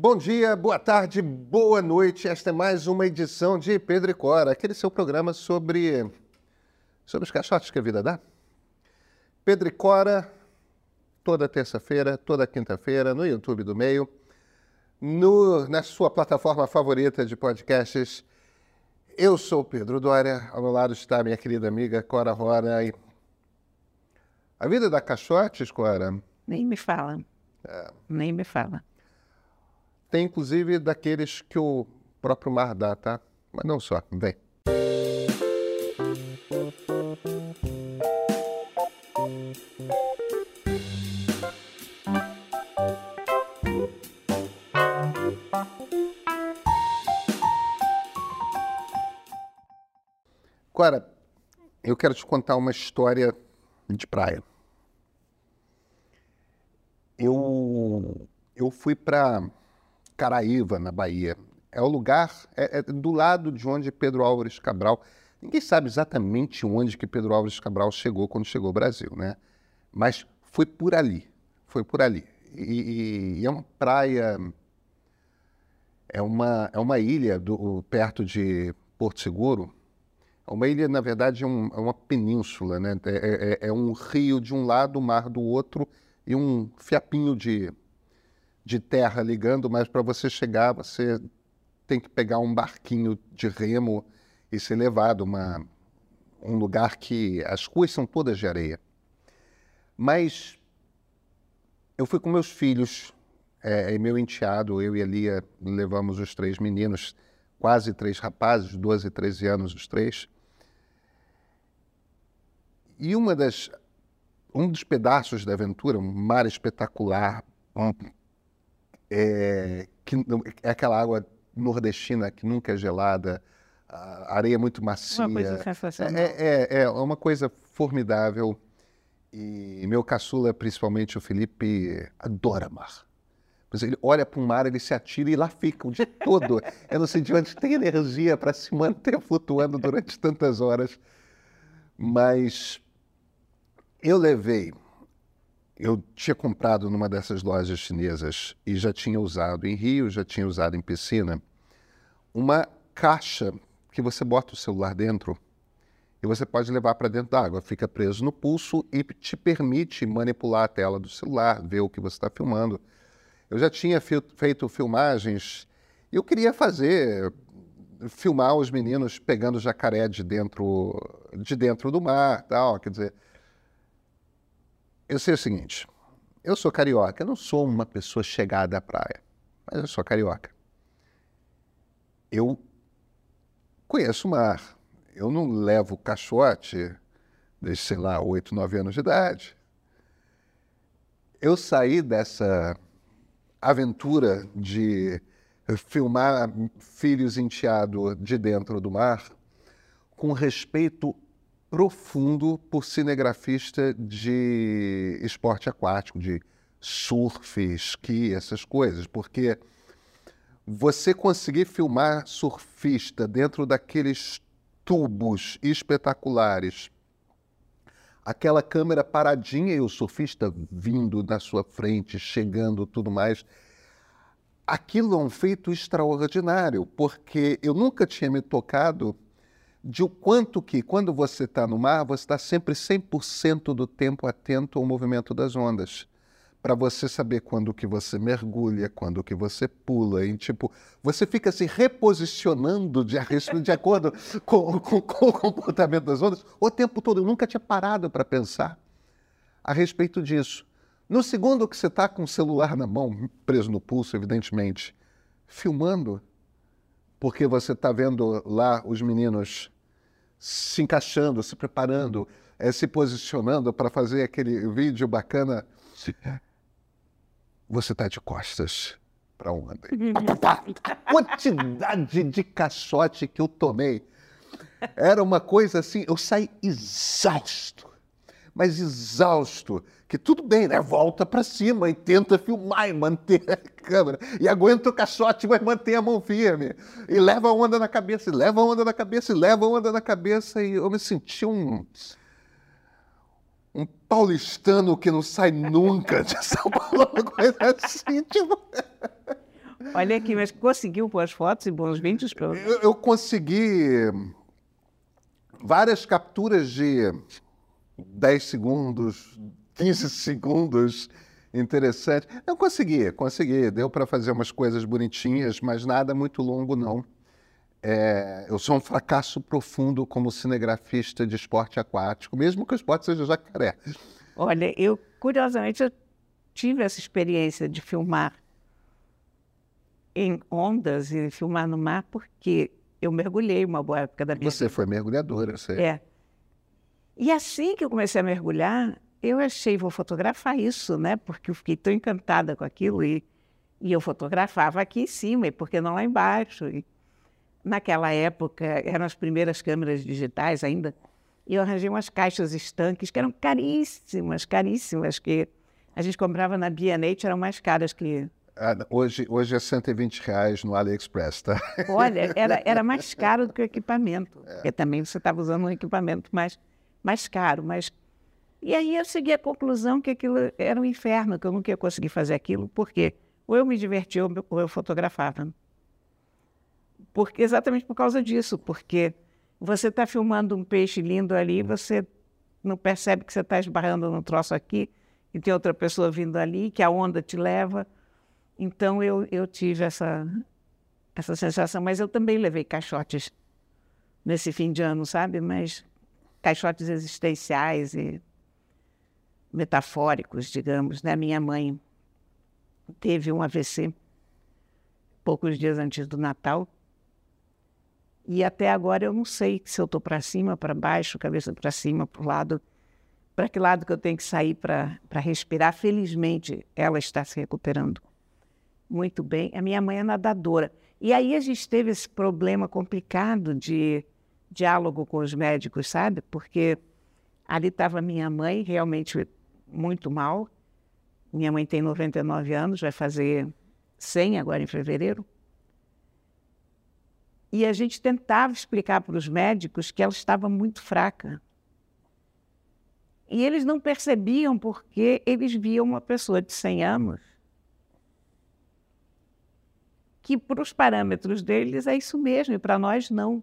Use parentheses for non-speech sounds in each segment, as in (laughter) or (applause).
Bom dia, boa tarde, boa noite. Esta é mais uma edição de Pedro e Cora, aquele seu programa sobre sobre os caixotes que a vida dá. Pedro e Cora, toda terça-feira, toda quinta-feira, no YouTube do Meio, no, na sua plataforma favorita de podcasts. Eu sou Pedro Dória, ao meu lado está minha querida amiga Cora Rora. E... A vida dá caixotes, Cora? Nem me fala. É. Nem me fala. Tem inclusive daqueles que o próprio mar dá, tá? Mas não só, vem. Agora, eu quero te contar uma história de praia. Eu, eu fui para Caraíva, na Bahia. É o lugar, é, é, do lado de onde Pedro Álvares Cabral. Ninguém sabe exatamente onde que Pedro Álvares Cabral chegou quando chegou ao Brasil, né? Mas foi por ali, foi por ali. E, e é uma praia, é uma, é uma ilha do, perto de Porto Seguro, uma ilha, na verdade, é, um, é uma península, né? É, é, é, um rio de um lado, o mar do outro e um fiapinho de, de terra ligando, mas para você chegar, você tem que pegar um barquinho de remo e ser levado uma um lugar que as ruas são todas de areia. Mas eu fui com meus filhos é, e meu enteado, eu e a Lia levamos os três meninos, quase três rapazes, 12 e 13 anos os três. E uma das, um dos pedaços da aventura, um mar espetacular, um, é, que, é aquela água nordestina que nunca é gelada, a areia é muito macia. Uma coisa sensacional. É, é, é uma coisa formidável. E meu caçula, principalmente o Felipe, adora mar. Mas ele olha para o mar, ele se atira e lá fica o dia todo. (laughs) Eu não sei de onde tem energia para se manter (laughs) flutuando durante tantas horas. Mas eu levei, eu tinha comprado numa dessas lojas chinesas e já tinha usado em Rio, já tinha usado em piscina, uma caixa que você bota o celular dentro e você pode levar para dentro da água. Fica preso no pulso e te permite manipular a tela do celular, ver o que você está filmando. Eu já tinha feito filmagens e eu queria fazer, filmar os meninos pegando jacaré de dentro, de dentro do mar, tal, quer dizer eu sei o seguinte: eu sou carioca, eu não sou uma pessoa chegada à praia, mas eu sou carioca. Eu conheço o mar. Eu não levo caixote desde, sei lá, oito, nove anos de idade. Eu saí dessa aventura de filmar filhos enteados de dentro do mar com respeito profundo por cinegrafista de esporte aquático, de surf, esqui, essas coisas, porque você conseguir filmar surfista dentro daqueles tubos espetaculares, aquela câmera paradinha e o surfista vindo na sua frente, chegando, tudo mais. Aquilo é um feito extraordinário, porque eu nunca tinha me tocado de o quanto que, quando você está no mar, você está sempre 100% do tempo atento ao movimento das ondas. Para você saber quando que você mergulha, quando que você pula, e, tipo, você fica se reposicionando de, (laughs) de acordo com, com, com o comportamento das ondas o tempo todo. Eu nunca tinha parado para pensar a respeito disso. No segundo que você está com o celular na mão, preso no pulso, evidentemente, filmando, porque você está vendo lá os meninos se encaixando, se preparando, é, se posicionando para fazer aquele vídeo bacana. Você está de costas para onda. A quantidade de caixote que eu tomei. Era uma coisa assim, eu saí exausto, mas exausto que tudo bem, né? Volta para cima e tenta filmar e manter (laughs) a câmera. E aguenta o caixote, mas mantém a mão firme. E leva a onda na cabeça, e leva a onda na cabeça, e leva a onda na cabeça. E eu me senti um. Um paulistano que não sai nunca de (laughs) São Paulo, uma coisa assim, tipo. Olha aqui, mas conseguiu boas fotos e bons vídeos? Pra... Eu, eu consegui várias capturas de 10 segundos, 15 segundos interessante. Eu consegui, consegui. Deu para fazer umas coisas bonitinhas, mas nada muito longo, não. É, eu sou um fracasso profundo como cinegrafista de esporte aquático, mesmo que o esporte seja jacaré. Olha, eu, curiosamente, eu tive essa experiência de filmar em ondas e filmar no mar, porque eu mergulhei uma boa época da minha Você vida. foi mergulhadora, sei. É. E assim que eu comecei a mergulhar, eu achei, vou fotografar isso, né? Porque eu fiquei tão encantada com aquilo e, e eu fotografava aqui em cima, e por que não lá embaixo? E naquela época, eram as primeiras câmeras digitais ainda, e eu arranjei umas caixas estanques que eram caríssimas, caríssimas, que a gente comprava na B&H, eram mais caras que... Ah, hoje, hoje é 120 reais no AliExpress, tá? Olha, era, era (laughs) mais caro do que o equipamento, porque também você estava usando um equipamento mais, mais caro, mas... E aí eu segui a conclusão que aquilo era um inferno, que eu nunca ia conseguir fazer aquilo, porque ou eu me divertia ou eu- ou eu fotografava. Porque, exatamente por causa disso, porque você está filmando um peixe lindo ali, você não percebe que você está esbarrando num troço aqui, e tem outra pessoa vindo ali, que a onda te leva. Então eu, eu tive essa, essa sensação, mas eu também levei caixotes nesse fim de ano, sabe? Mas caixotes existenciais e metafóricos, digamos. Né? Minha mãe teve um AVC poucos dias antes do Natal. E até agora eu não sei se eu estou para cima, para baixo, cabeça para cima, para o lado, para que lado que eu tenho que sair para respirar. Felizmente, ela está se recuperando muito bem. A minha mãe é nadadora. E aí a gente teve esse problema complicado de diálogo com os médicos, sabe? Porque ali estava minha mãe realmente muito mal. Minha mãe tem 99 anos, vai fazer 100 agora em fevereiro. E a gente tentava explicar para os médicos que ela estava muito fraca. E eles não percebiam porque eles viam uma pessoa de 100 anos que, para os parâmetros deles, é isso mesmo, e para nós, não.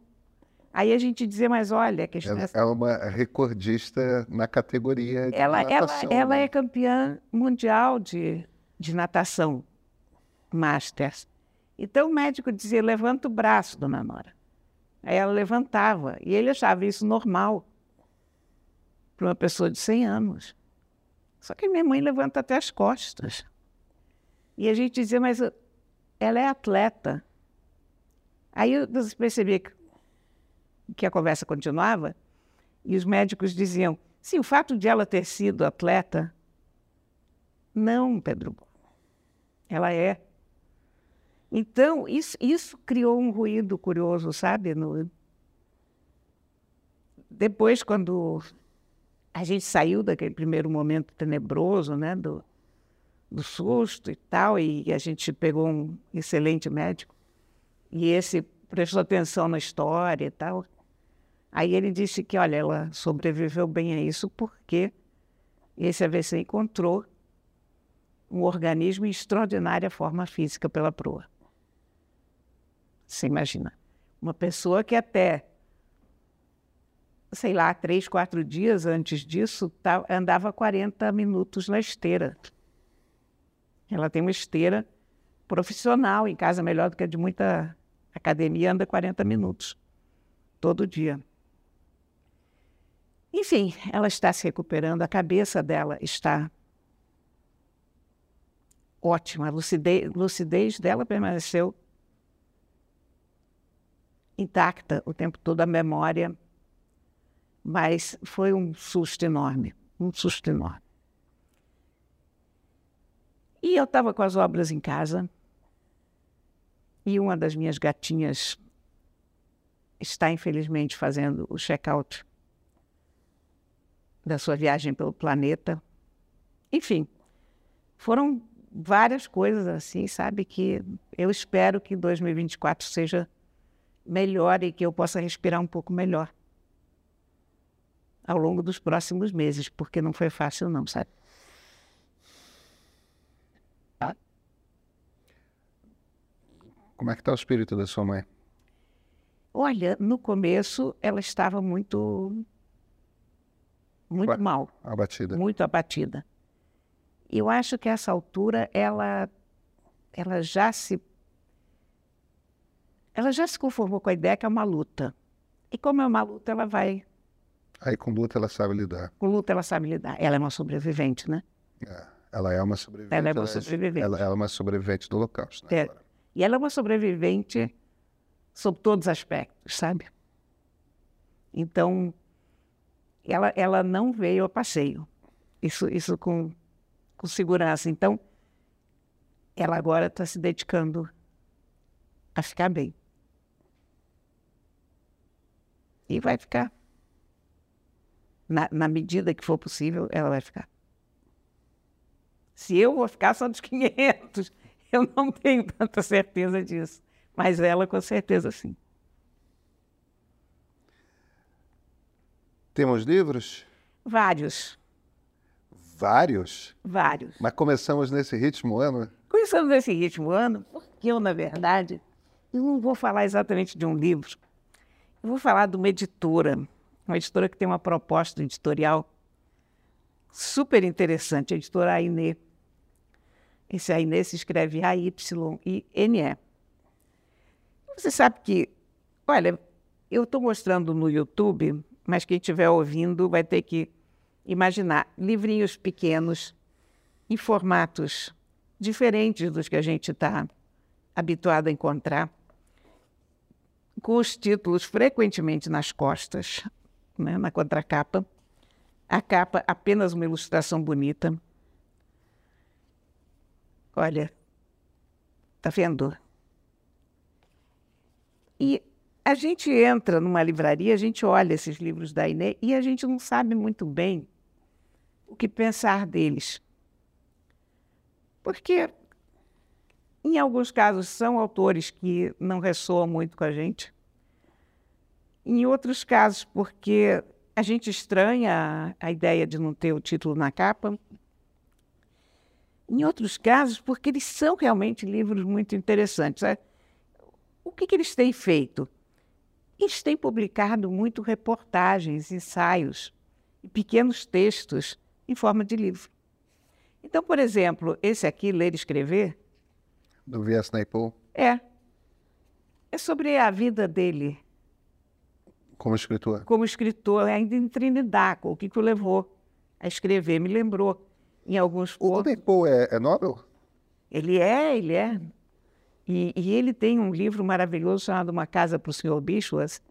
Aí a gente dizia, mas olha, a questão Ela é é uma recordista na categoria de ela, ela, natação. ela né? é campeã mundial de, de natação, Masters. Então o médico dizia: levanta o braço, dona Nora. Aí ela levantava, e ele achava isso normal para uma pessoa de 100 anos. Só que minha mãe levanta até as costas. E a gente dizia: mas ela é atleta. Aí eu percebia que, que a conversa continuava, e os médicos diziam: sim, o fato de ela ter sido atleta. Não, Pedro. Ela é. Então, isso, isso criou um ruído curioso, sabe? No... Depois, quando a gente saiu daquele primeiro momento tenebroso, né? Do, do susto e tal, e a gente pegou um excelente médico, e esse prestou atenção na história e tal. Aí ele disse que, olha, ela sobreviveu bem a isso porque esse AVC encontrou um organismo em extraordinária forma física pela proa. Você imagina, uma pessoa que até, sei lá, três, quatro dias antes disso, tá, andava 40 minutos na esteira. Ela tem uma esteira profissional em casa, melhor do que a de muita academia, anda 40 minutos todo dia. Enfim, ela está se recuperando, a cabeça dela está ótima, a lucidez, lucidez dela permaneceu intacta o tempo todo, a memória, mas foi um susto enorme, um susto enorme. E eu estava com as obras em casa, e uma das minhas gatinhas está, infelizmente, fazendo o check-out da sua viagem pelo planeta. Enfim, foram várias coisas assim, sabe? Que eu espero que 2024 seja melhor e que eu possa respirar um pouco melhor ao longo dos próximos meses, porque não foi fácil, não, sabe? Como é que está o espírito da sua mãe? Olha, no começo ela estava muito muito Ué, mal, Abatida. muito abatida. Eu acho que essa altura ela ela já se ela já se conformou com a ideia que é uma luta. E como é uma luta, ela vai Aí com luta ela sabe lidar. com luta ela sabe lidar. Ela é uma sobrevivente, né? É, Ela é uma sobrevivente. Ela é uma sobrevivente. Ela, ela é uma sobrevivente do Holocausto. Né? É. E ela é uma sobrevivente sob todos os aspectos, sabe? Então, ela, ela não veio a passeio. Isso, isso com, com segurança. Então, ela agora está se dedicando a ficar bem. E vai ficar. Na, na medida que for possível, ela vai ficar. Se eu vou ficar, são dos (laughs) 500. Eu não tenho tanta certeza disso. Mas ela, com certeza, sim. Temos livros? Vários, Vários. vários. Mas começamos nesse ritmo ano. Começamos esse ritmo ano, porque eu, na verdade, eu não vou falar exatamente de um livro. Eu vou falar de uma editora, uma editora que tem uma proposta editorial super interessante, a editora Ainê. Esse Ainê se escreve A-Y-I-N-E. Você sabe que, olha, eu estou mostrando no YouTube, mas quem estiver ouvindo vai ter que imaginar livrinhos pequenos em formatos diferentes dos que a gente está habituado a encontrar, com os títulos frequentemente nas costas, né, na contracapa. A capa apenas uma ilustração bonita. Olha, tá vendo? E a gente entra numa livraria, a gente olha esses livros da Inê e a gente não sabe muito bem o que pensar deles. Porque, em alguns casos, são autores que não ressoam muito com a gente. Em outros casos, porque a gente estranha a, ideia de não ter o título na capa. Em outros casos, porque eles são realmente livros muito interessantes. né? O que, que eles têm feito? Eles têm publicado muito reportagens, ensaios e pequenos textos em forma de livro. Então, por exemplo, esse aqui, Ler e Escrever, Do V.S. Naipaul, é. É sobre a vida dele como escritor. como escritor, ainda em Trinidad, o que, que o levou a escrever. Me lembrou em alguns O pontos. Naipaul é, é Nobel? Ele é, ele é. E, e ele tem um livro maravilhoso chamado Uma Casa para o Senhor Bichoas,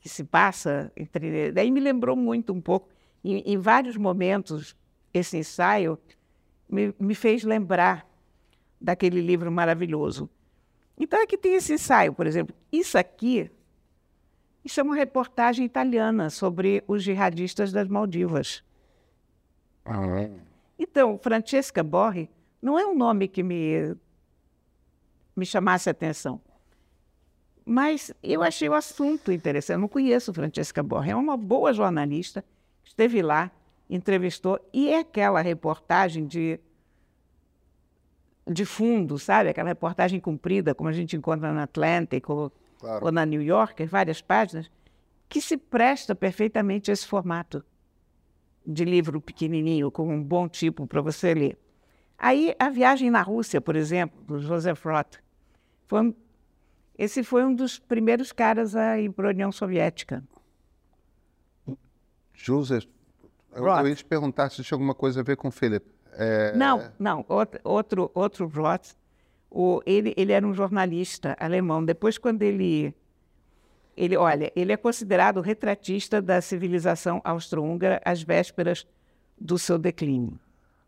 que se passa Trinidad. Daí me lembrou muito um pouco. Em, em vários momentos, esse ensaio me, me fez lembrar daquele livro maravilhoso. Então, aqui tem esse ensaio, por exemplo. Isso aqui, isso é uma reportagem italiana sobre os jihadistas das Maldivas. Ah, Então, Francesca Borri não é um nome que me, me chamasse a atenção. Mas eu achei o assunto interessante. Eu não conheço Francesca Borri. É uma boa jornalista. Esteve lá, entrevistou. E é aquela reportagem de, de fundo, sabe? Aquela reportagem comprida, como a gente encontra na Atlantic ou, claro. ou na New Yorker, várias páginas, que se presta perfeitamente a esse formato de livro pequenininho, com um bom tipo para você ler. Aí, a viagem na Rússia, por exemplo, do Joseph Roth, foi esse foi um dos primeiros caras a ir para a União Soviética. Joseph. Eu, eu ia te perguntar se tinha alguma coisa a ver com Philip. É, Não, não, outro, outro, Roth, o, ele, ele era um jornalista alemão. Depois, quando ele, ele, olha, ele é considerado o retratista da civilização austro-húngara às vésperas do seu declínio.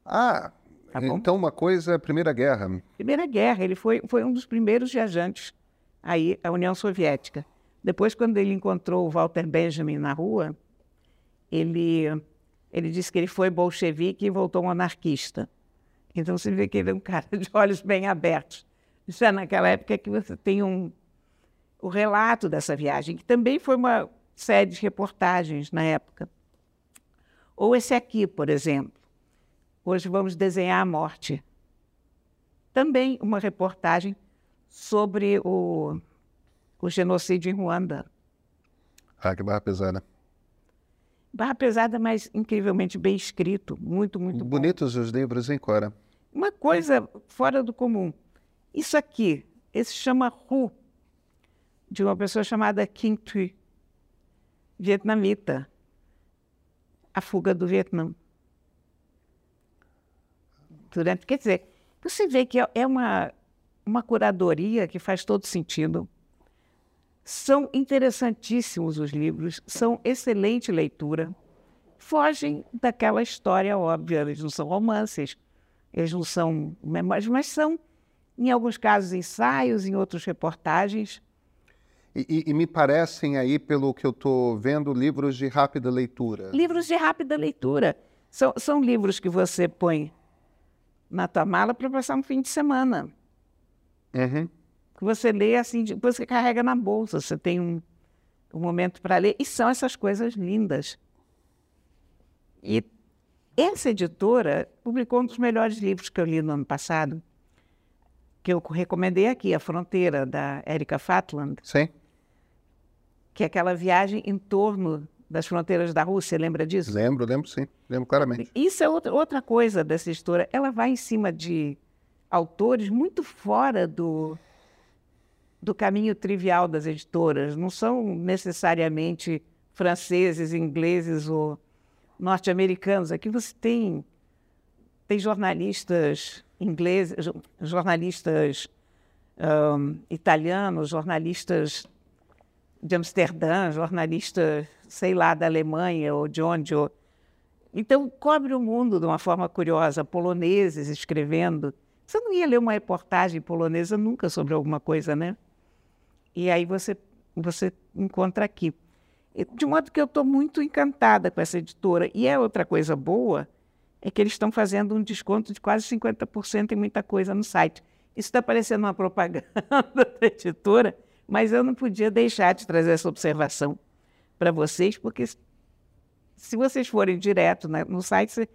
Ah, Tá então uma coisa é a Primeira Guerra. Primeira Guerra, ele foi, foi um dos primeiros viajantes aí à União Soviética. Depois, quando ele encontrou o Walter Benjamin na rua, ele, ele disse que ele foi bolchevique e voltou um anarquista. Então, você vê que ele é um cara de olhos bem abertos. Isso é naquela época que você tem um, o relato dessa viagem, que também foi uma série de reportagens na época. Ou esse aqui, por exemplo. Hoje vamos desenhar a morte também uma reportagem sobre o, o genocídio em Ruanda. Ah, que barra pesada. Barra pesada, mas incrivelmente bem escrito, muito, muito Bonitos bom. os livros, hein, Cora? Uma coisa fora do comum. Isso aqui, esse chama Hu, de uma pessoa chamada Kim Thuy, vietnamita. A fuga do Vietnã. Durante, quer dizer, você vê que é uma, uma curadoria que faz todo sentido. São interessantíssimos os livros, são excelente leitura. Fogem daquela história óbvia, eles não são romances, eles não são memórias, mas são, em alguns casos, ensaios, em outros, reportagens. E, e, e me parecem aí, pelo que eu estou vendo, livros de rápida leitura. Livros de rápida leitura. São, são livros que você põe na tua mala para passar um fim de semana. Uhum. Que você lê assim, depois você carrega na bolsa, você tem um, um momento para ler. E são essas coisas lindas. E essa editora publicou um dos melhores livros que eu li no ano passado, que eu recomendei aqui, A Fronteira, da Erika Fatland. Sim. Que é aquela viagem em torno das fronteiras da Rússia, lembra disso? Lembro, lembro sim, lembro claramente. Isso é outra, outra coisa dessa história. Ela vai em cima de autores muito fora do, do caminho trivial das editoras. Não são necessariamente franceses, ingleses ou norte-americanos. Aqui você tem, tem jornalistas ingleses, jornalistas um, italianos, jornalistas de Amsterdã, jornalistas, sei lá, da Alemanha ou de onde. Ou... Então, cobre o mundo de uma forma curiosa, poloneses escrevendo. Você não ia ler uma reportagem polonesa nunca sobre alguma coisa, né? E aí você, você encontra aqui. De modo que eu estou muito encantada com essa editora. E é outra coisa boa, é que eles estão fazendo um desconto de quase 50% em muita coisa no site. Isso está parecendo uma propaganda (laughs) da editora, mas eu não podia deixar de trazer essa observação para vocês, porque se vocês forem direto né, no site,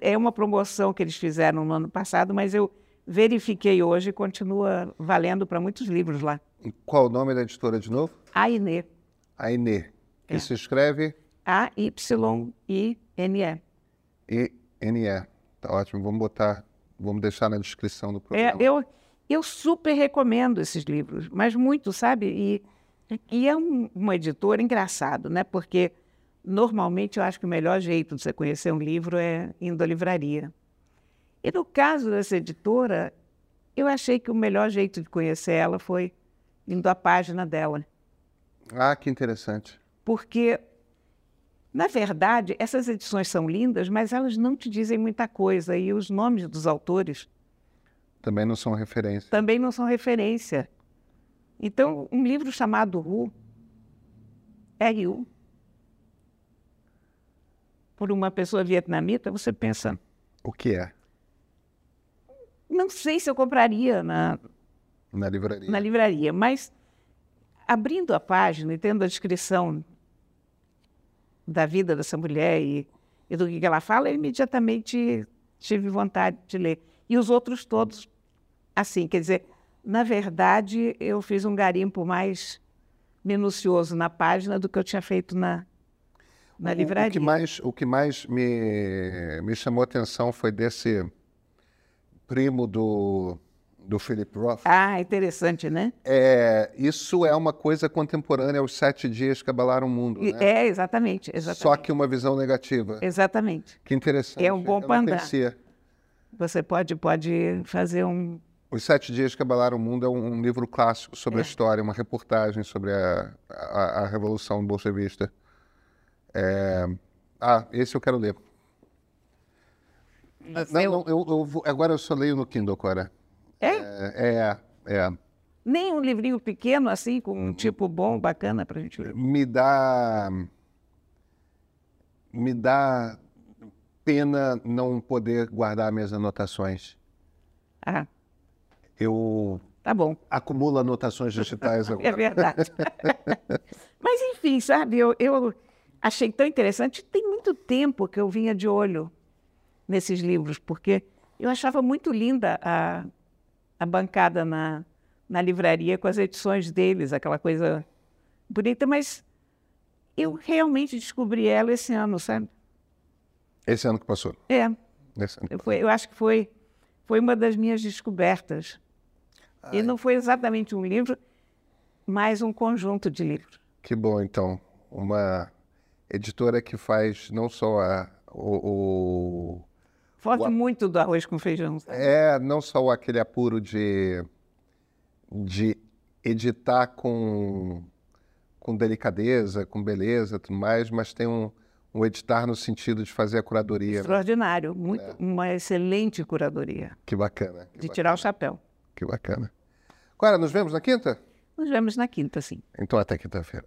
é uma promoção que eles fizeram no ano passado, mas eu verifiquei hoje e continua valendo para muitos livros lá. E qual o nome da editora de novo? Aine. Aine. Que É. se escreve A-Y-I-N-E. E-N-E. Tá ótimo, vamos botar, vamos deixar na descrição do É, programa. eu, eu super recomendo esses livros, mas muito, sabe? E, e é um, uma editora engraçado, né? Porque normalmente eu acho que o melhor jeito de você conhecer um livro é indo à livraria. E no caso dessa editora, eu achei que o melhor jeito de conhecer ela foi indo à página dela. Ah, que interessante. Porque, na verdade, essas edições são lindas, mas elas não te dizem muita coisa. E os nomes dos autores Também não são referência. também não são referência. Então, um livro chamado Ru, R.U., por uma pessoa vietnamita, você pensa, O que é? não sei se eu compraria na, Na livraria. na livraria, mas abrindo a página e tendo a descrição da vida dessa mulher e, e do que ela fala, eu imediatamente tive vontade de ler. E os outros todos, assim, quer dizer, na verdade, eu fiz um garimpo mais minucioso na página do que eu tinha feito na, na O- livraria. O que mais, o que mais me, me chamou a atenção foi desse primo do, do Philip Roth. Ah, interessante, né? É, isso é uma coisa contemporânea aos sete dias que abalaram o mundo, né? É, exatamente, exatamente. Só que uma visão negativa. Exatamente. Que interessante. É um bom conhecia. Você pode, pode fazer um, Os Sete Dias que Abalaram o Mundo é um, um livro clássico sobre a história, uma reportagem sobre a, a, a Revolução Bolchevista. É, Ah, esse eu quero ler. Não, eu- não, eu, eu vou- agora eu só leio no Kindle, Cora. É? É, é, é. Nem um livrinho pequeno assim, com um tipo bom, bacana para a gente ler. Me dá. Me dá pena não poder guardar minhas anotações. Ah, Eu tá bom. acumulo anotações digitais agora. É verdade. (laughs) Mas, enfim, sabe, eu, eu achei tão interessante. Tem muito tempo que eu vinha de olho nesses livros, porque eu achava muito linda a, a bancada na, na livraria com as edições deles, aquela coisa bonita, mas eu realmente descobri ela esse ano, sabe? Esse ano que passou. É, Esse ano. eu, foi- eu acho que foi, foi uma das minhas descobertas. E não foi exatamente um livro, mas um conjunto de livros. Que bom, então. Uma editora que faz não só a, o, o- Foge muito do arroz com feijão. sabe? é não só aquele apuro de, de editar com, com delicadeza, com beleza, tudo mais, mas tem um, um editar no sentido de fazer a curadoria. né? Extraordinário, muito, uma excelente curadoria, Que bacana. Que, de bacana, tirar o chapéu. que bacana. Agora, nos vemos na quinta? Nos vemos na quinta, sim. Então até quinta-feira.